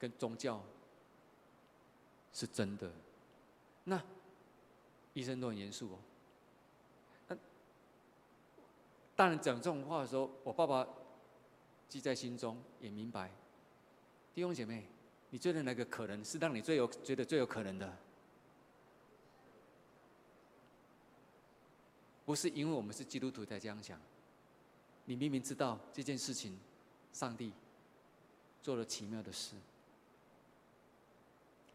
跟宗教是真的，那医生都很严肃哦。大人讲这种话的时候，我爸爸记在心中，也明白。弟兄姐妹，你觉得哪个可能是让你最有觉得最有可能的？不是因为我们是基督徒才这样想。你明明知道这件事情，上帝做了奇妙的事。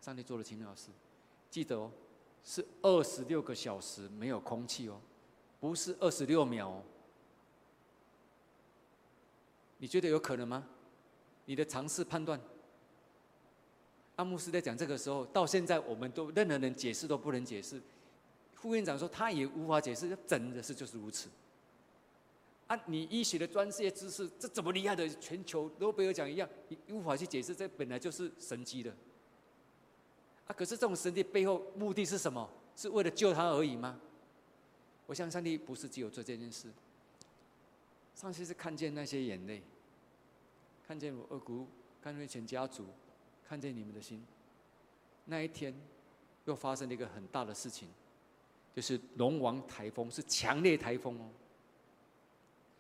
上帝做了奇妙的事，记得哦，是二十六个小时没有空气哦，不是二十六秒哦。你觉得有可能吗？你的尝试判断。阿牧师在讲这个时候，到现在我们都任何人解释都不能解释。副院长说他也无法解释，真的是就是如此。啊，你医学的专业知识，这怎么厉害的？全球诺贝尔奖一样，你无法去解释，这本来就是神迹的。啊，可是这种神迹背后目的是什么？是为了救他而已吗？我相信上帝不是只有做这件事。上次是看见那些眼泪，看见我二姑，看见全家族，看见你们的心。那一天，又发生了一个很大的事情，就是龙王台风是强烈台风哦。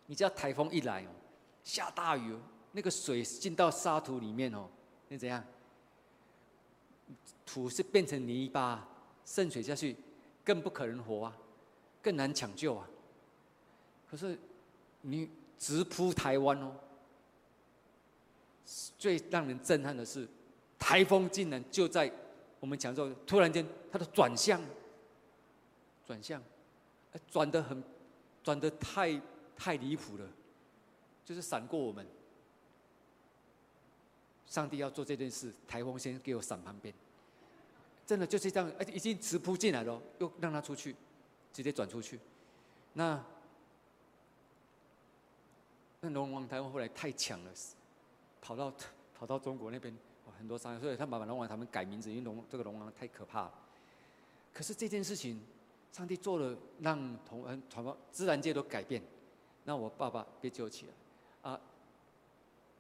你知道台风一来哦，下大雨哦，那个水进到沙土里面哦，那怎样？土是变成泥巴，渗水下去，更不可能活啊，更难抢救啊。可是。你直扑台湾哦！最让人震撼的是，台风竟然就在我们讲说，突然间它的转向，转向，转得很，转得太太离谱了，就是闪过我们。上帝要做这件事，台风先给我闪旁边，真的就是这样，而且已经直扑进来了，又让它出去，直接转出去，那。龙王台湾后来太强了，跑到跑到中国那边，很多伤，所以他把龙王他们改名字，因为龙这个龙王太可怕了。可是这件事情，上帝做了，让同嗯传播自然界都改变。那我爸爸被救起来，啊，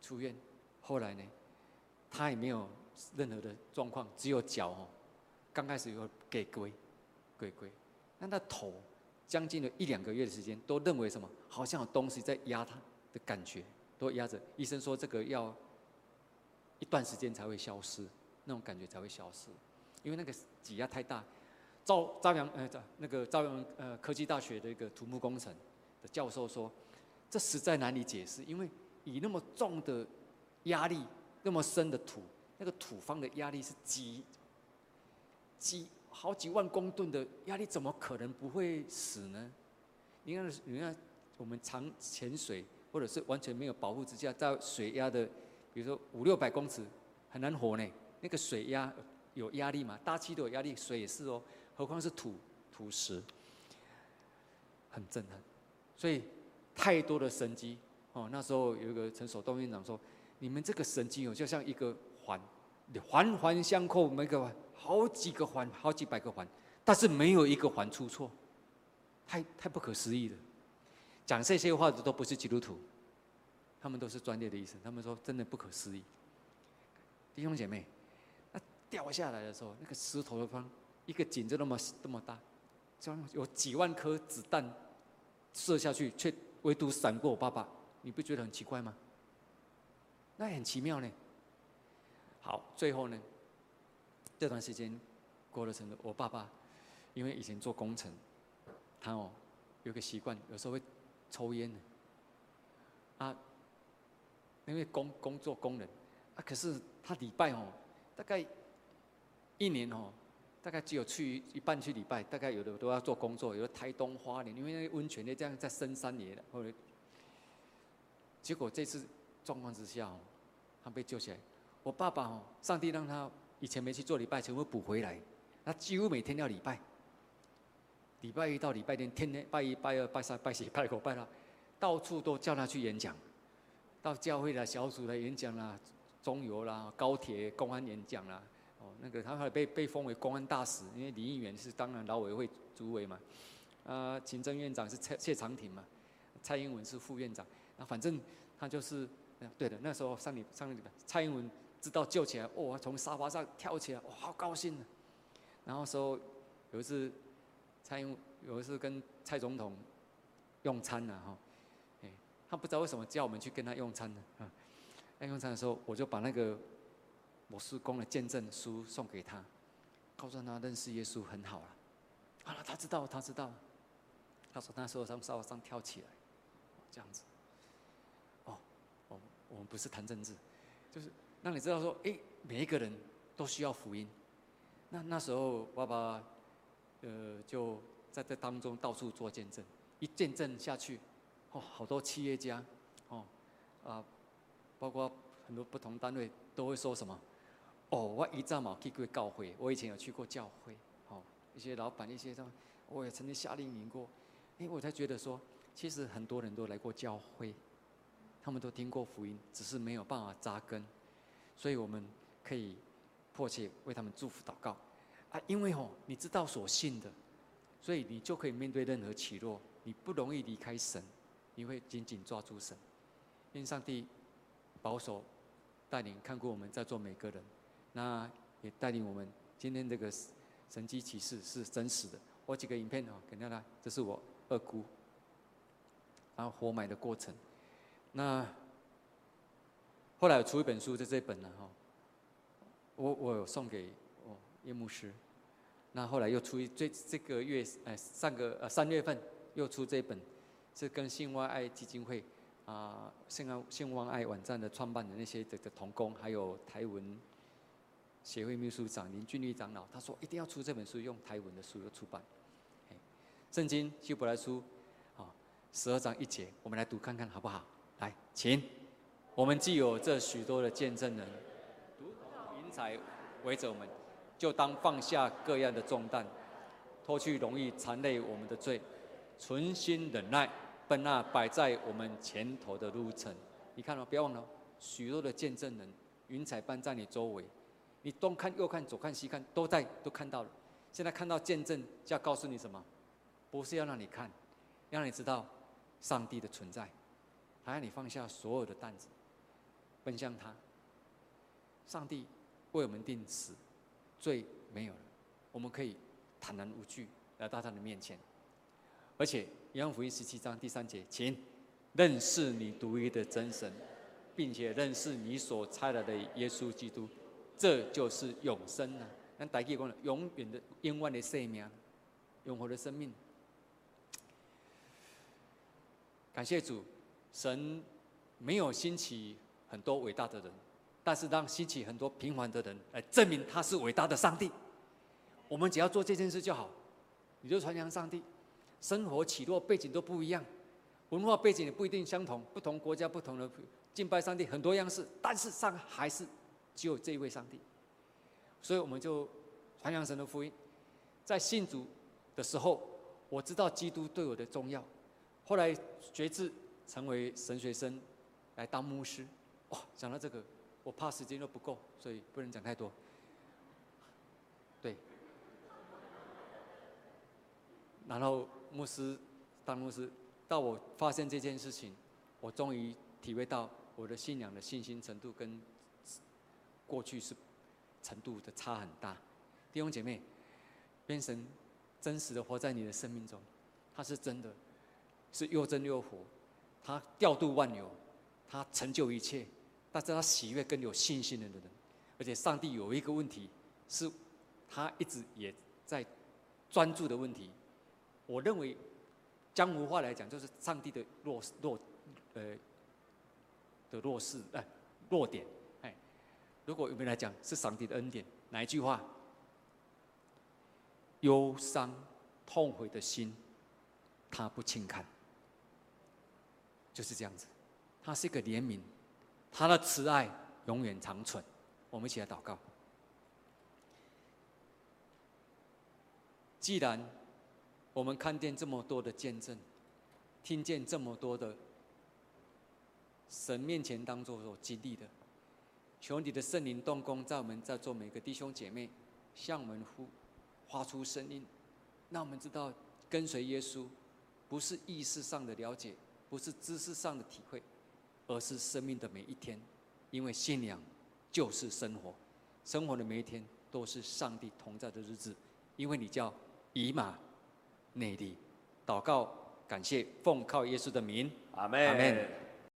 出院，后来呢，他也没有任何的状况，只有脚哦，刚开始有给龟，龟龟，那他头将近了一两个月的时间，都认为什么，好像有东西在压他。的感觉都压着，医生说这个要一段时间才会消失，那种感觉才会消失，因为那个挤压太大。赵朝阳呃，那个朝阳呃科技大学的一个土木工程的教授说，这实在难以解释，因为以那么重的压力，那么深的土，那个土方的压力是几几好几万公吨的压力，怎么可能不会死呢？你看，你看我们常潜水，或者是完全没有保护之下，在水压的，比如说五六百公尺，很难活呢。那个水压有压力嘛？大气都有压力，水也是哦。何况是土土石，很震撼。所以太多的神机哦。那时候有一个陈守东院长说：“你们这个神迹哦，就像一个环，环环相扣，每个环好几个环，好几百个环，但是没有一个环出错，太太不可思议了。”讲这些话的都不是基督徒，他们都是专业的医生。他们说：“真的不可思议。”弟兄姐妹，那掉下来的时候，那个石头的方。一个井就那么这么大，这有几万颗子弹射下去，却唯独闪过我爸爸，你不觉得很奇怪吗？那很奇妙呢。好，最后呢，这段时间过了程度，我爸爸因为以前做工程，他哦有个习惯，有时候会抽烟的。啊，因为工工作工人啊，可是他礼拜哦，大概一年哦。大概只有去一半去礼拜，大概有的都要做工作，有的台东花莲，因为那个温泉呢，这样在深山里的，后来结果这次状况之下哦，他被救起来。我爸爸哦，上帝让他以前没去做礼拜，全部补回来，他几乎每天要礼拜。礼拜一到礼拜天，天天拜一、拜二、拜三、拜四、拜五、拜六，到处都叫他去演讲，到教会的小组来演讲啦，中油啦、高铁、公安演讲啦。哦，那个他后来被被封为公安大使，因为李议员是当然劳委会主委嘛，啊，行政院长是蔡谢长廷嘛，蔡英文是副院长，那反正他就是，对的，那时候上礼上礼拜，蔡英文知道救起来，哇，从沙发上跳起来，哇，好高兴啊！然后说有一次，蔡英有一次跟蔡总统用餐呐，哈，哎，他不知道为什么叫我们去跟他用餐呢，啊，在用餐的时候，我就把那个。我事工的见证书送给他，告诉他认识耶稣很好了。好了，他知道，他知道。他说那时候从沙发上跳起来，这样子。哦，我，我们不是谈政治，就是让你知道说，哎，每一个人都需要福音。那那时候爸爸，呃，就在这当中到处做见证，一见证下去，哦，好多企业家，哦，啊，包括很多不同单位都会说什么。哦，我一战嘛去过教会，我以前有去过教会，哦，一些老板一些什么，我也曾经夏令营过，哎，我才觉得说，其实很多人都来过教会，他们都听过福音，只是没有办法扎根，所以我们可以迫切为他们祝福祷告，因为哦，你知道所信的，所以你就可以面对任何起落，你不容易离开神，你会紧紧抓住神，因为上帝保守带领看过我们在座每个人。那也带领我们今天这个神迹启示是真实的。我几个影片哦，给大家，这是我二姑，然后活埋的过程。那后来我出一本书，就这本了哈。我我有送给哦叶牧师。那后来又出一这这个月哎上个呃三月份又出这本，是跟信望爱基金会啊信爱信望爱网站的创办的那些这个同工，还有台文。协会秘书长林俊立长老他说：“一定要出这本书，用台文的书的出版。”圣经希伯来书啊，十二章一节，我们来读看看好不好？来，请。我们既有这许多的见证人，如同云彩围着我们，就当放下各样的重担，脱去容易缠累我们的罪，存心忍耐，奔那摆在我们前头的路程。你看哦，不要忘了，许多的见证人，云彩般在你周围。你东看右看左看西看都在都看到了，现在看到见证就要告诉你什么？不是要让你看，要让你知道上帝的存在，还要你放下所有的担子，奔向他。上帝为我们定死，罪没有了，我们可以坦然无惧来到他的面前。而且约翰福音十七章第三节，请认识你独一的真神，并且认识你所差来的耶稣基督，这就是永生了。那大家讲了，永远的、永远的生命，永恒的生命。感谢主，神没有兴起很多伟大的人，但是让兴起很多平凡的人来证明他是伟大的上帝。我们只要做这件事就好，你就传扬上帝。生活起落背景都不一样，文化背景也不一定相同，不同国家不同的敬拜上帝很多样式，但是上还是只有这一位上帝。所以我们就传扬神的福音。在信主的时候，我知道基督对我的重要。后来决志成为神学生，来当牧师。哇，讲到这个，我怕时间都不够，所以不能讲太多。对。然后牧师当牧师，到我发现这件事情，我终于体会到我的信仰的信心程度跟过去是程度的差很大。弟兄姐妹，愿神真实的活在你的生命中，他是真的。是又真又活，他调度万有，他成就一切，但是他喜悦跟有信心的人，而且上帝有一个问题，是他一直也在专注的问题。我认为江湖话来讲，就是上帝的弱弱呃的弱势哎弱点哎。如果我们来讲是上帝的恩典，哪一句话？忧伤痛悔的心，他不轻看。就是这样子，他是一个怜悯，他的慈爱永远长存。我们一起来祷告。既然我们看见这么多的见证，听见这么多的神面前当做所经历的，求你的圣灵动工，在我们在座每个弟兄姐妹，向我们呼发出声音，让我们知道跟随耶稣，不是意识上的了解。不是知识上的体会，而是生命的每一天，因为信仰就是生活，生活的每一天都是上帝同在的日子，因为你叫以马内利，祷告感谢奉靠耶稣的名，阿门。